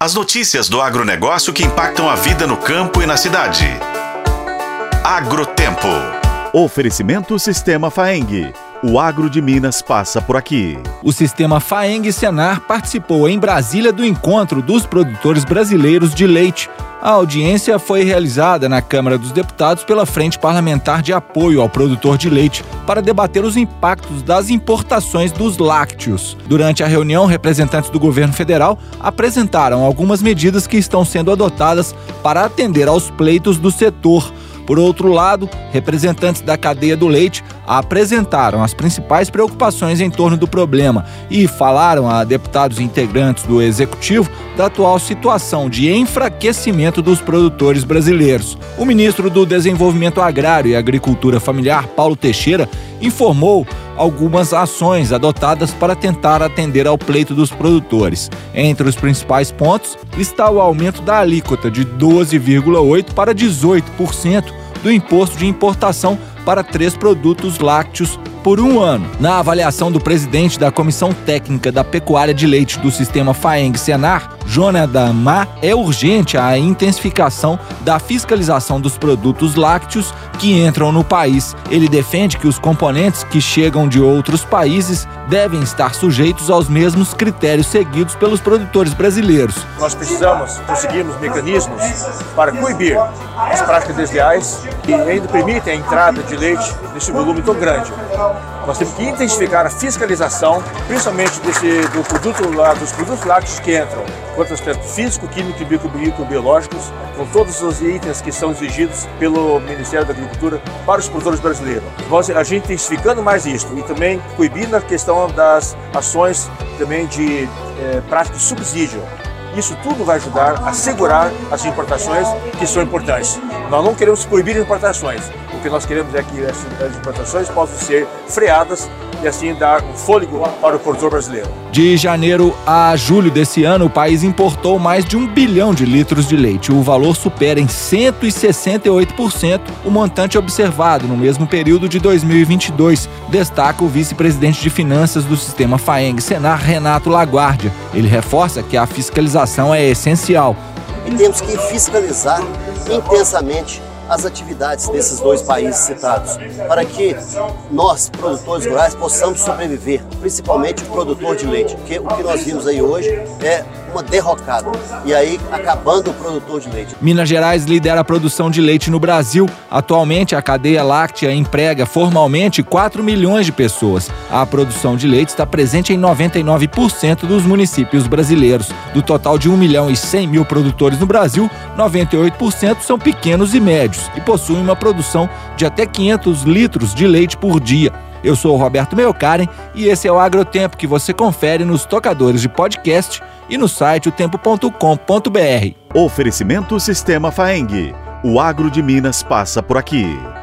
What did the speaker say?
As notícias do agronegócio que impactam a vida no campo e na cidade. Agrotempo. Oferecimento Sistema Faeng. O agro de Minas passa por aqui. O sistema Faeng Senar participou em Brasília do encontro dos produtores brasileiros de leite. A audiência foi realizada na Câmara dos Deputados pela Frente Parlamentar de Apoio ao Produtor de Leite para debater os impactos das importações dos lácteos. Durante a reunião, representantes do governo federal apresentaram algumas medidas que estão sendo adotadas para atender aos pleitos do setor. Por outro lado, representantes da cadeia do leite apresentaram as principais preocupações em torno do problema e falaram a deputados integrantes do executivo da atual situação de enfraquecimento dos produtores brasileiros. O ministro do Desenvolvimento Agrário e Agricultura Familiar, Paulo Teixeira, informou algumas ações adotadas para tentar atender ao pleito dos produtores. Entre os principais pontos está o aumento da alíquota de 12,8% para 18% do imposto de importação para três produtos lácteos por um ano. Na avaliação do presidente da Comissão Técnica da Pecuária de Leite do Sistema FAENG-Senar, Jonathan Ma, é urgente a intensificação da fiscalização dos produtos lácteos que entram no país. Ele defende que os componentes que chegam de outros países devem estar sujeitos aos mesmos critérios seguidos pelos produtores brasileiros. Nós precisamos conseguirmos mecanismos para coibir as práticas desleais que ainda permitem a entrada de leite nesse volume tão grande. Nós temos que intensificar a fiscalização, principalmente desse, do produto, dos produtos lácteos que entram, quanto aspecto físico, químico e biológicos, com todos os itens que são exigidos pelo Ministério da Agricultura para os produtores brasileiros. Nós, a gente intensificando mais isso e também coibindo a questão das ações também de é, prática de subsídio. Isso tudo vai ajudar a segurar as importações que são importantes. Nós não queremos proibir importações, o que nós queremos é que as importações possam ser freadas e assim dar um fôlego para o produtor brasileiro. De janeiro a julho desse ano, o país importou mais de um bilhão de litros de leite. O valor supera em 168% o montante observado no mesmo período de 2022, destaca o vice-presidente de finanças do sistema FAENG, Senar, Renato Laguardia. Ele reforça que a fiscalização é essencial. E temos que fiscalizar intensamente as atividades desses dois países citados, para que nós, produtores rurais, possamos sobreviver, principalmente o produtor de leite, porque o que nós vimos aí hoje é uma derrocada e aí acabando o produtor de leite. Minas Gerais lidera a produção de leite no Brasil. Atualmente, a cadeia láctea emprega formalmente 4 milhões de pessoas. A produção de leite está presente em 99% dos municípios brasileiros. Do total de 1 milhão e 100 mil produtores no Brasil, 98% são pequenos e médios e possuem uma produção de até 500 litros de leite por dia. Eu sou o Roberto Meocaren e esse é o Agrotempo que você confere nos tocadores de podcast e no site otempo.com.br. Oferecimento Sistema Faeng. O agro de Minas passa por aqui.